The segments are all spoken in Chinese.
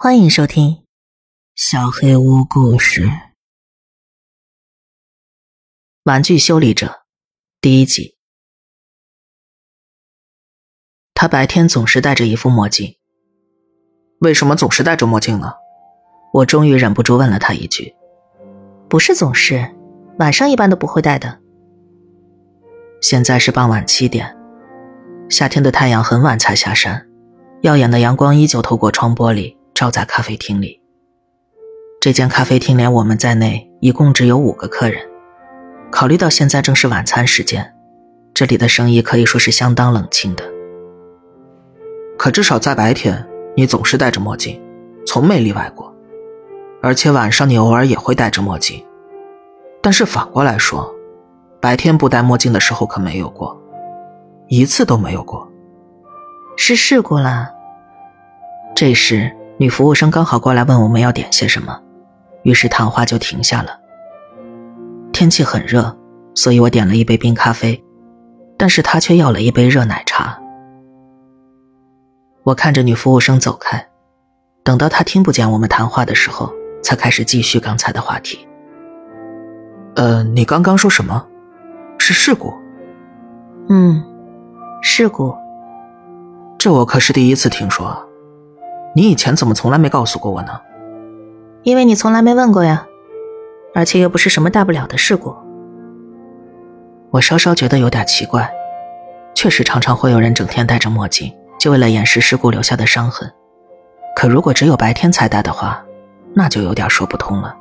欢迎收听《小黑屋故事》《玩具修理者》第一集。他白天总是戴着一副墨镜，为什么总是戴着墨镜呢？我终于忍不住问了他一句：“不是总是，晚上一般都不会戴的。”现在是傍晚七点，夏天的太阳很晚才下山，耀眼的阳光依旧透过窗玻璃。照在咖啡厅里。这间咖啡厅连我们在内，一共只有五个客人。考虑到现在正是晚餐时间，这里的生意可以说是相当冷清的。可至少在白天，你总是戴着墨镜，从没例外过。而且晚上你偶尔也会戴着墨镜。但是反过来说，白天不戴墨镜的时候可没有过，一次都没有过。是事故了。这时。女服务生刚好过来问我们要点些什么，于是谈话就停下了。天气很热，所以我点了一杯冰咖啡，但是她却要了一杯热奶茶。我看着女服务生走开，等到她听不见我们谈话的时候，才开始继续刚才的话题。呃，你刚刚说什么？是事故？嗯，事故。这我可是第一次听说。你以前怎么从来没告诉过我呢？因为你从来没问过呀，而且又不是什么大不了的事故。我稍稍觉得有点奇怪，确实常常会有人整天戴着墨镜，就为了掩饰事故留下的伤痕。可如果只有白天才戴的话，那就有点说不通了。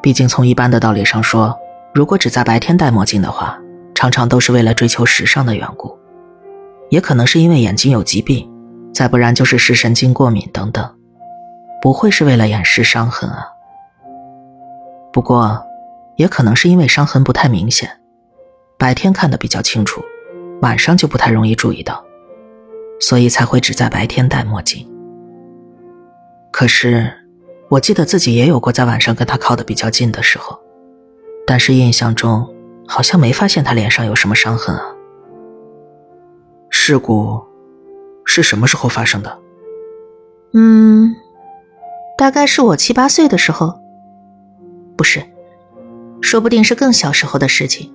毕竟从一般的道理上说，如果只在白天戴墨镜的话，常常都是为了追求时尚的缘故，也可能是因为眼睛有疾病。再不然就是视神经过敏等等，不会是为了掩饰伤痕啊。不过，也可能是因为伤痕不太明显，白天看得比较清楚，晚上就不太容易注意到，所以才会只在白天戴墨镜。可是，我记得自己也有过在晚上跟他靠得比较近的时候，但是印象中好像没发现他脸上有什么伤痕啊。事故。是什么时候发生的？嗯，大概是我七八岁的时候，不是，说不定是更小时候的事情。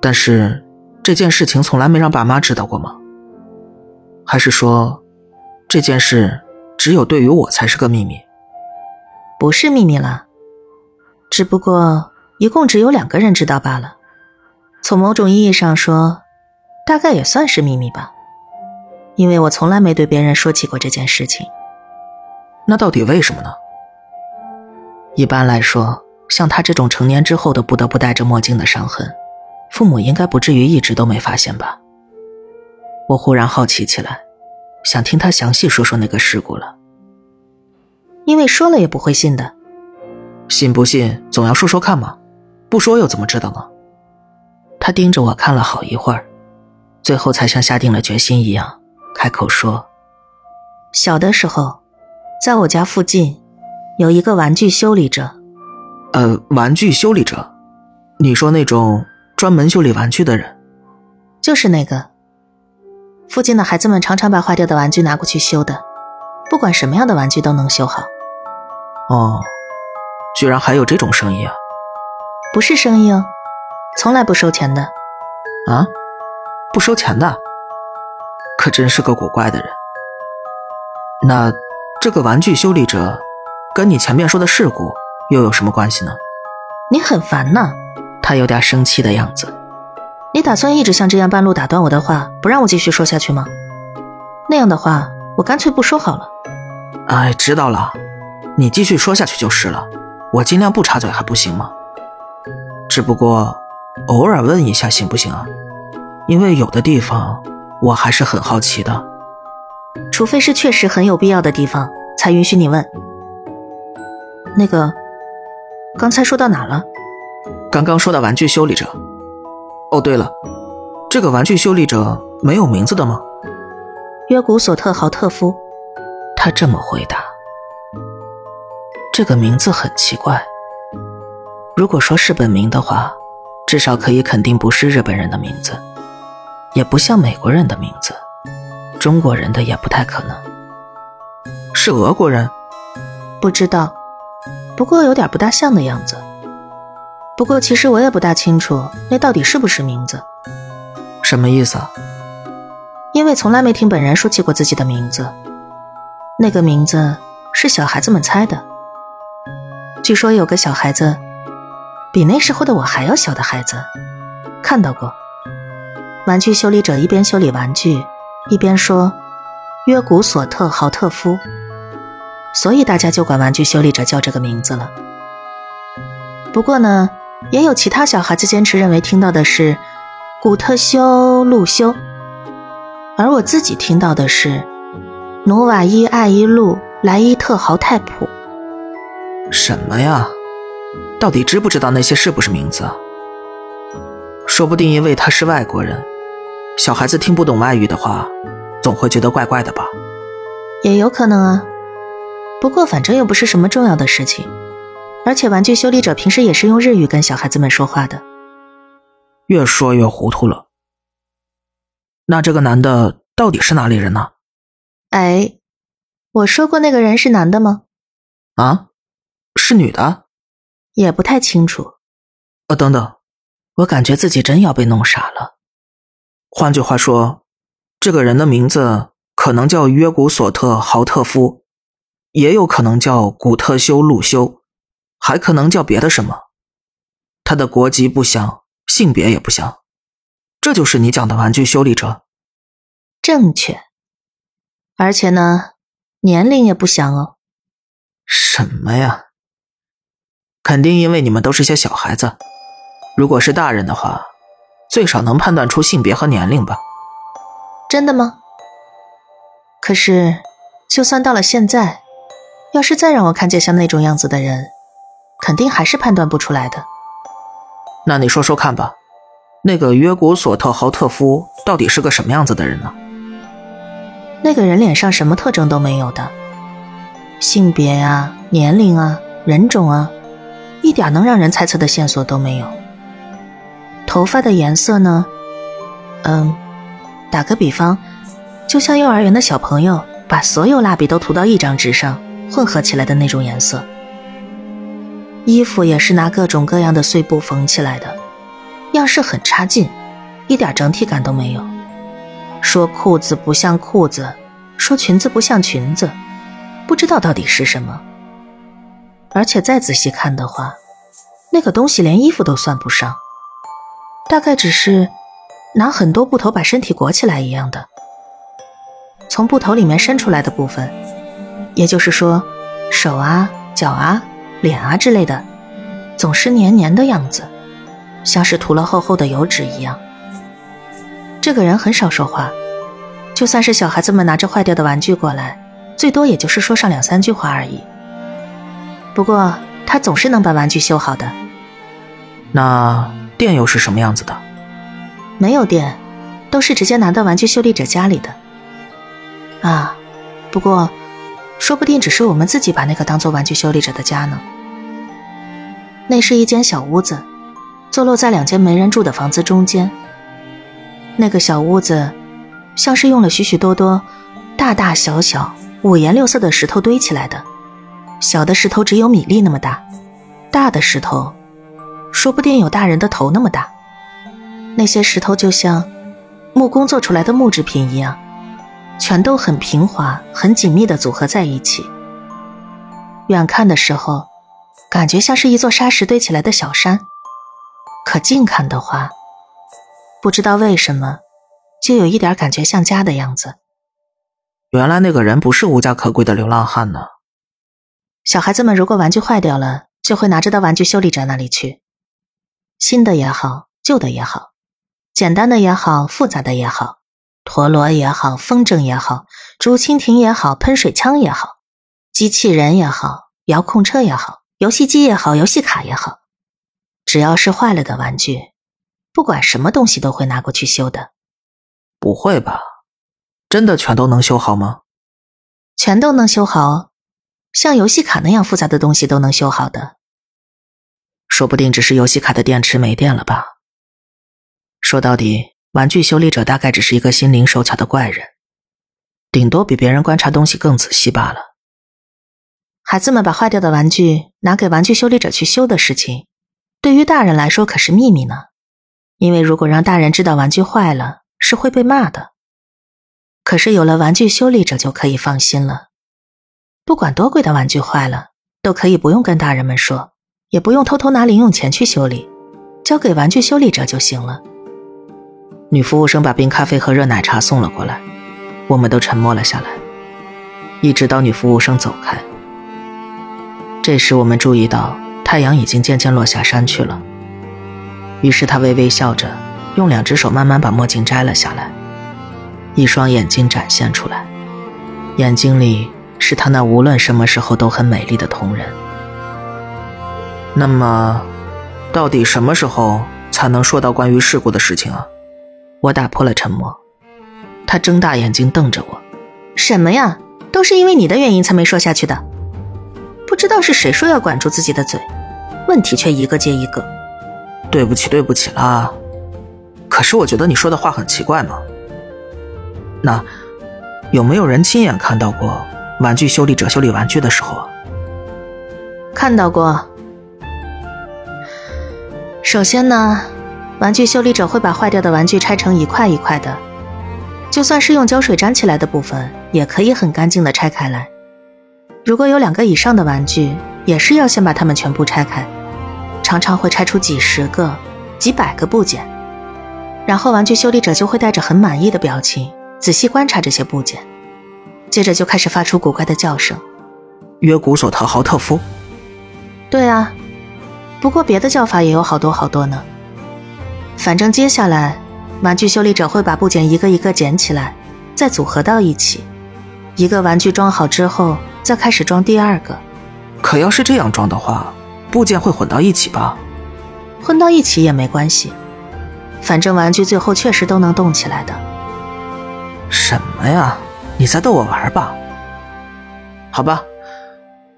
但是这件事情从来没让爸妈知道过吗？还是说这件事只有对于我才是个秘密？不是秘密了，只不过一共只有两个人知道罢了。从某种意义上说，大概也算是秘密吧。因为我从来没对别人说起过这件事情，那到底为什么呢？一般来说，像他这种成年之后的不得不戴着墨镜的伤痕，父母应该不至于一直都没发现吧？我忽然好奇起来，想听他详细说说那个事故了。因为说了也不会信的，信不信总要说说看嘛，不说又怎么知道呢？他盯着我看了好一会儿，最后才像下定了决心一样。开口说：“小的时候，在我家附近有一个玩具修理者。呃，玩具修理者，你说那种专门修理玩具的人，就是那个。附近的孩子们常常把坏掉的玩具拿过去修的，不管什么样的玩具都能修好。哦，居然还有这种生意啊！不是生意哦，从来不收钱的。啊，不收钱的。”可真是个古怪的人。那这个玩具修理者，跟你前面说的事故又有什么关系呢？你很烦呢。他有点生气的样子。你打算一直像这样半路打断我的话，不让我继续说下去吗？那样的话，我干脆不说好了。哎，知道了，你继续说下去就是了。我尽量不插嘴，还不行吗？只不过偶尔问一下行不行啊？因为有的地方。我还是很好奇的，除非是确实很有必要的地方，才允许你问。那个，刚才说到哪了？刚刚说到玩具修理者。哦，对了，这个玩具修理者没有名字的吗？约古索特豪特夫。他这么回答。这个名字很奇怪。如果说是本名的话，至少可以肯定不是日本人的名字。也不像美国人的名字，中国人的也不太可能。是俄国人？不知道，不过有点不大像的样子。不过其实我也不大清楚那到底是不是名字。什么意思？因为从来没听本人说起过自己的名字，那个名字是小孩子们猜的。据说有个小孩子，比那时候的我还要小的孩子，看到过。玩具修理者一边修理玩具，一边说：“约古索特豪特夫。”所以大家就管玩具修理者叫这个名字了。不过呢，也有其他小孩子坚持认为听到的是古特修路修，而我自己听到的是努瓦伊艾伊路莱伊特豪泰普。什么呀？到底知不知道那些是不是名字？说不定因为他是外国人。小孩子听不懂外语的话，总会觉得怪怪的吧？也有可能啊。不过反正又不是什么重要的事情，而且玩具修理者平时也是用日语跟小孩子们说话的。越说越糊涂了。那这个男的到底是哪里人呢？哎，我说过那个人是男的吗？啊，是女的？也不太清楚。呃，等等，我感觉自己真要被弄傻了。换句话说，这个人的名字可能叫约古索特豪特夫，也有可能叫古特修路修，还可能叫别的什么。他的国籍不详，性别也不详，这就是你讲的玩具修理者。正确。而且呢，年龄也不详哦。什么呀？肯定因为你们都是些小孩子，如果是大人的话。最少能判断出性别和年龄吧？真的吗？可是，就算到了现在，要是再让我看见像那种样子的人，肯定还是判断不出来的。那你说说看吧，那个约古索特豪特夫到底是个什么样子的人呢？那个人脸上什么特征都没有的，性别啊、年龄啊、人种啊，一点能让人猜测的线索都没有。头发的颜色呢？嗯，打个比方，就像幼儿园的小朋友把所有蜡笔都涂到一张纸上，混合起来的那种颜色。衣服也是拿各种各样的碎布缝起来的，样式很差劲，一点整体感都没有。说裤子不像裤子，说裙子不像裙子，不知道到底是什么。而且再仔细看的话，那个东西连衣服都算不上。大概只是拿很多布头把身体裹起来一样的，从布头里面伸出来的部分，也就是说，手啊、脚啊、脸啊之类的，总是黏黏的样子，像是涂了厚厚的油脂一样。这个人很少说话，就算是小孩子们拿着坏掉的玩具过来，最多也就是说上两三句话而已。不过他总是能把玩具修好的。那。店又是什么样子的？没有店，都是直接拿到玩具修理者家里的。啊，不过，说不定只是我们自己把那个当做玩具修理者的家呢。那是一间小屋子，坐落在两间没人住的房子中间。那个小屋子，像是用了许许多多大大小小、五颜六色的石头堆起来的。小的石头只有米粒那么大，大的石头。说不定有大人的头那么大，那些石头就像木工做出来的木制品一样，全都很平滑、很紧密的组合在一起。远看的时候，感觉像是一座沙石堆起来的小山；可近看的话，不知道为什么，就有一点感觉像家的样子。原来那个人不是无家可归的流浪汉呢。小孩子们如果玩具坏掉了，就会拿着到玩具修理者那里去。新的也好，旧的也好，简单的也好，复杂的也好，陀螺也好，风筝也好，竹蜻蜓也好，喷水枪也好，机器人也好，遥控车也好，游戏机也好，游戏卡也好，只要是坏了的玩具，不管什么东西都会拿过去修的。不会吧？真的全都能修好吗？全都能修好，像游戏卡那样复杂的东西都能修好的。说不定只是游戏卡的电池没电了吧。说到底，玩具修理者大概只是一个心灵手巧的怪人，顶多比别人观察东西更仔细罢了。孩子们把坏掉的玩具拿给玩具修理者去修的事情，对于大人来说可是秘密呢。因为如果让大人知道玩具坏了，是会被骂的。可是有了玩具修理者就可以放心了，不管多贵的玩具坏了，都可以不用跟大人们说，也不用偷偷拿零用钱去修理，交给玩具修理者就行了。女服务生把冰咖啡和热奶茶送了过来，我们都沉默了下来，一直到女服务生走开。这时我们注意到太阳已经渐渐落下山去了，于是她微微笑着，用两只手慢慢把墨镜摘了下来。一双眼睛展现出来，眼睛里是她那无论什么时候都很美丽的瞳仁。那么，到底什么时候才能说到关于事故的事情啊？我打破了沉默。他睁大眼睛瞪着我：“什么呀？都是因为你的原因才没说下去的。不知道是谁说要管住自己的嘴，问题却一个接一个。对不起，对不起啦。可是我觉得你说的话很奇怪嘛。”那有没有人亲眼看到过玩具修理者修理玩具的时候？看到过。首先呢，玩具修理者会把坏掉的玩具拆成一块一块的，就算是用胶水粘起来的部分，也可以很干净的拆开来。如果有两个以上的玩具，也是要先把它们全部拆开，常常会拆出几十个、几百个部件，然后玩具修理者就会带着很满意的表情。仔细观察这些部件，接着就开始发出古怪的叫声。约古索特豪特夫。对啊，不过别的叫法也有好多好多呢。反正接下来，玩具修理者会把部件一个一个捡起来，再组合到一起。一个玩具装好之后，再开始装第二个。可要是这样装的话，部件会混到一起吧？混到一起也没关系，反正玩具最后确实都能动起来的。什么呀？你在逗我玩吧？好吧，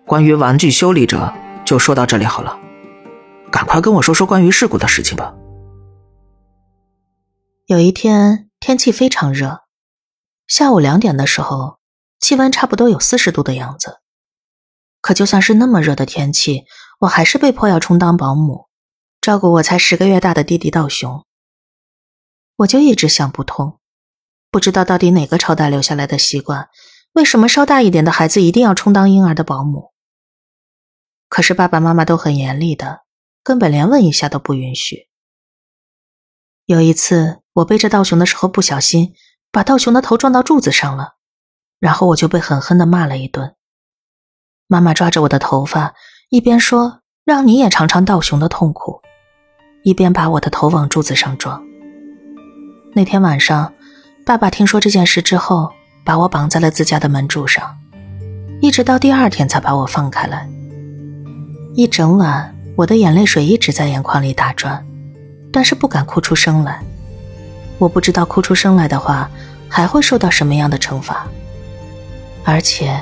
关于玩具修理者就说到这里好了。赶快跟我说说关于事故的事情吧。有一天天气非常热，下午两点的时候，气温差不多有四十度的样子。可就算是那么热的天气，我还是被迫要充当保姆，照顾我才十个月大的弟弟道雄。我就一直想不通。不知道到底哪个朝代留下来的习惯，为什么稍大一点的孩子一定要充当婴儿的保姆？可是爸爸妈妈都很严厉的，根本连问一下都不允许。有一次我背着道雄的时候不小心把道雄的头撞到柱子上了，然后我就被狠狠的骂了一顿。妈妈抓着我的头发，一边说让你也尝尝道雄的痛苦，一边把我的头往柱子上撞。那天晚上。爸爸听说这件事之后，把我绑在了自家的门柱上，一直到第二天才把我放开来。一整晚，我的眼泪水一直在眼眶里打转，但是不敢哭出声来。我不知道哭出声来的话，还会受到什么样的惩罚。而且，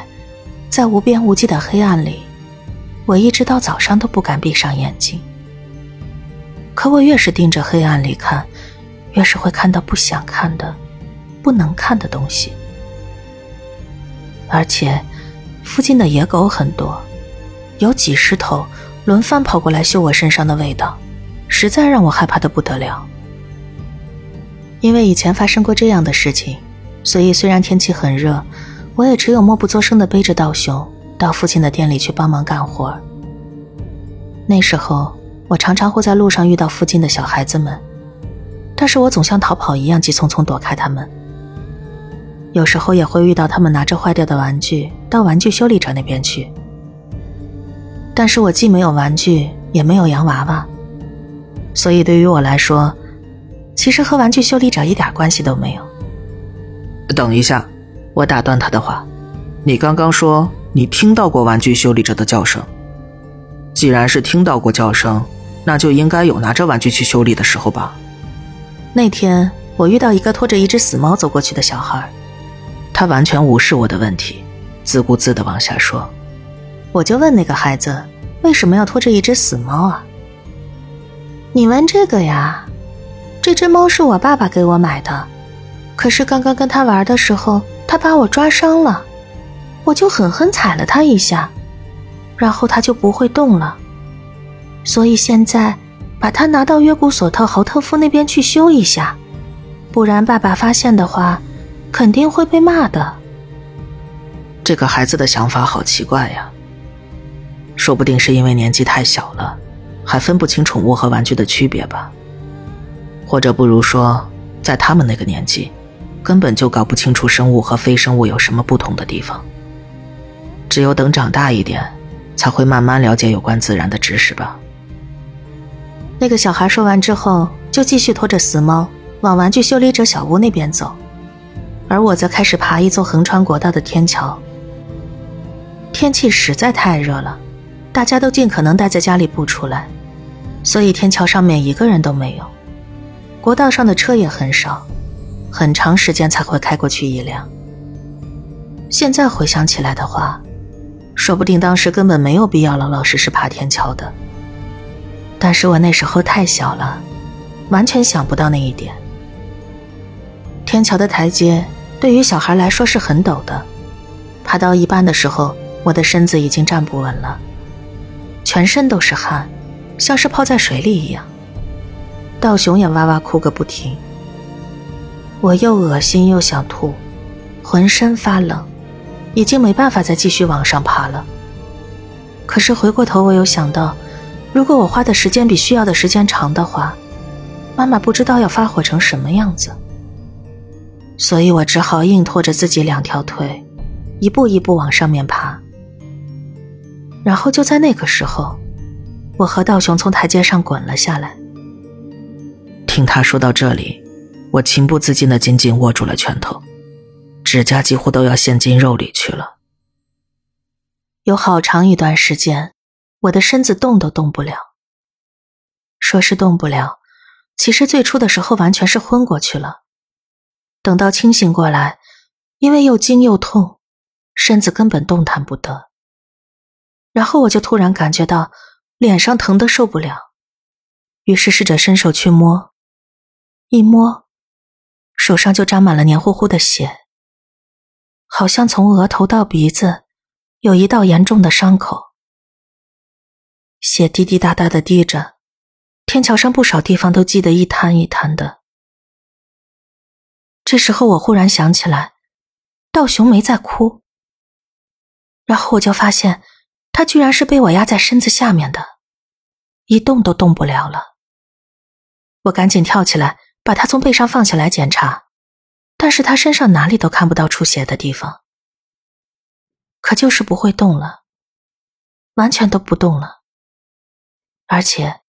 在无边无际的黑暗里，我一直到早上都不敢闭上眼睛。可我越是盯着黑暗里看，越是会看到不想看的。不能看的东西，而且附近的野狗很多，有几十头轮番跑过来嗅我身上的味道，实在让我害怕的不得了。因为以前发生过这样的事情，所以虽然天气很热，我也只有默不作声的背着道雄到附近的店里去帮忙干活。那时候我常常会在路上遇到附近的小孩子们，但是我总像逃跑一样急匆匆躲开他们。有时候也会遇到他们拿着坏掉的玩具到玩具修理者那边去，但是我既没有玩具，也没有洋娃娃，所以对于我来说，其实和玩具修理者一点关系都没有。等一下，我打断他的话，你刚刚说你听到过玩具修理者的叫声，既然是听到过叫声，那就应该有拿着玩具去修理的时候吧？那天我遇到一个拖着一只死猫走过去的小孩。他完全无视我的问题，自顾自的往下说。我就问那个孩子，为什么要拖着一只死猫啊？你问这个呀？这只猫是我爸爸给我买的，可是刚刚跟他玩的时候，他把我抓伤了，我就狠狠踩了他一下，然后他就不会动了。所以现在把他拿到约古索特豪特夫那边去修一下，不然爸爸发现的话，肯定会被骂的。这个孩子的想法好奇怪呀。说不定是因为年纪太小了，还分不清宠物和玩具的区别吧。或者不如说，在他们那个年纪，根本就搞不清楚生物和非生物有什么不同的地方。只有等长大一点，才会慢慢了解有关自然的知识吧。那个小孩说完之后，就继续拖着死猫往玩具修理者小屋那边走，而我则开始爬一座横穿国道的天桥。天气实在太热了，大家都尽可能待在家里不出来，所以天桥上面一个人都没有。国道上的车也很少，很长时间才会开过去一辆。现在回想起来的话，说不定当时根本没有必要老老实实爬天桥的。但是我那时候太小了，完全想不到那一点。天桥的台阶对于小孩来说是很陡的，爬到一半的时候，我的身子已经站不稳了，全身都是汗，像是泡在水里一样。道雄也哇哇哭个不停。我又恶心又想吐，浑身发冷，已经没办法再继续往上爬了。可是回过头，我又想到。如果我花的时间比需要的时间长的话，妈妈不知道要发火成什么样子。所以我只好硬拖着自己两条腿，一步一步往上面爬。然后就在那个时候，我和道雄从台阶上滚了下来。听他说到这里，我情不自禁的紧紧握住了拳头，指甲几乎都要陷进肉里去了。有好长一段时间。我的身子动都动不了。说是动不了，其实最初的时候完全是昏过去了。等到清醒过来，因为又惊又痛，身子根本动弹不得。然后我就突然感觉到脸上疼得受不了，于是试着伸手去摸，一摸，手上就沾满了黏糊糊的血，好像从额头到鼻子有一道严重的伤口。血滴滴答答的滴着，天桥上不少地方都积得一滩一滩的。这时候我忽然想起来，道雄没在哭。然后我就发现，他居然是被我压在身子下面的，一动都动不了了。我赶紧跳起来，把他从背上放下来检查，但是他身上哪里都看不到出血的地方，可就是不会动了，完全都不动了。而且，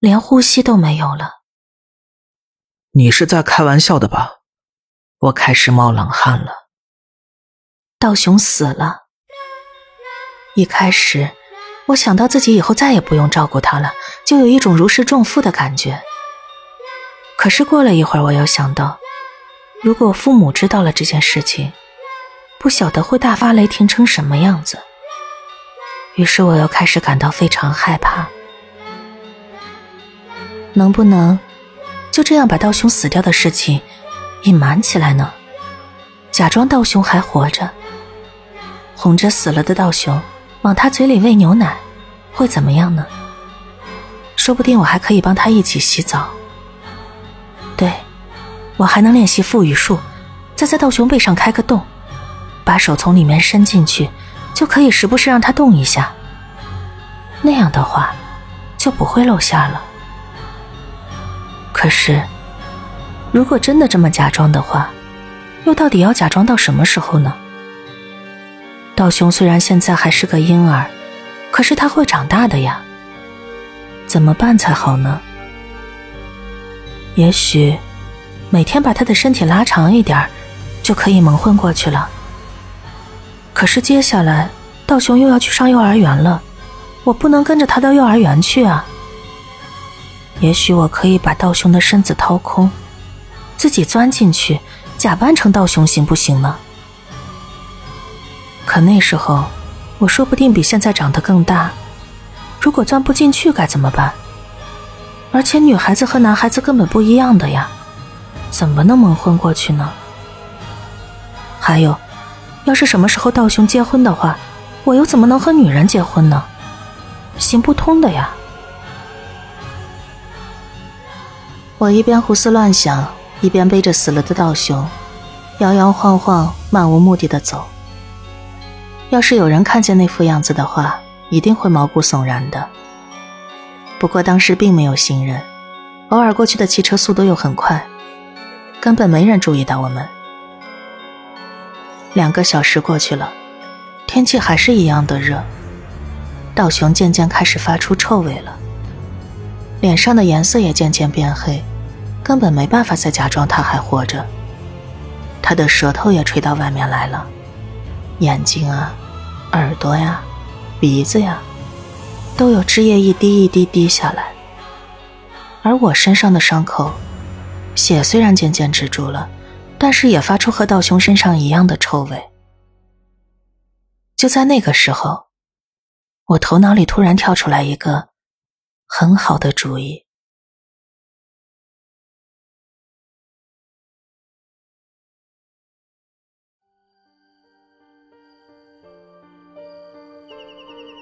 连呼吸都没有了。你是在开玩笑的吧？我开始冒冷汗了。道雄死了。一开始，我想到自己以后再也不用照顾他了，就有一种如释重负的感觉。可是过了一会儿，我又想到，如果父母知道了这件事情，不晓得会大发雷霆成什么样子。于是我又开始感到非常害怕。能不能就这样把道雄死掉的事情隐瞒起来呢？假装道雄还活着，哄着死了的道雄往他嘴里喂牛奶，会怎么样呢？说不定我还可以帮他一起洗澡。对，我还能练习腹语术，再在道雄背上开个洞，把手从里面伸进去，就可以时不时让他动一下。那样的话，就不会露馅了。可是，如果真的这么假装的话，又到底要假装到什么时候呢？道雄虽然现在还是个婴儿，可是他会长大的呀。怎么办才好呢？也许每天把他的身体拉长一点就可以蒙混过去了。可是接下来道雄又要去上幼儿园了，我不能跟着他到幼儿园去啊。也许我可以把道雄的身子掏空，自己钻进去，假扮成道雄，行不行呢？可那时候，我说不定比现在长得更大，如果钻不进去该怎么办？而且女孩子和男孩子根本不一样的呀，怎么能蒙混过去呢？还有，要是什么时候道雄结婚的话，我又怎么能和女人结婚呢？行不通的呀！我一边胡思乱想，一边背着死了的道雄，摇摇晃晃、漫无目的的走。要是有人看见那副样子的话，一定会毛骨悚然的。不过当时并没有行人，偶尔过去的汽车速度又很快，根本没人注意到我们。两个小时过去了，天气还是一样的热。道雄渐渐开始发出臭味了，脸上的颜色也渐渐变黑，根本没办法再假装他还活着。他的舌头也垂到外面来了，眼睛啊，耳朵呀，鼻子呀，都有汁液一滴一滴滴下来。而我身上的伤口，血虽然渐渐止住了。但是也发出和道雄身上一样的臭味。就在那个时候，我头脑里突然跳出来一个很好的主意。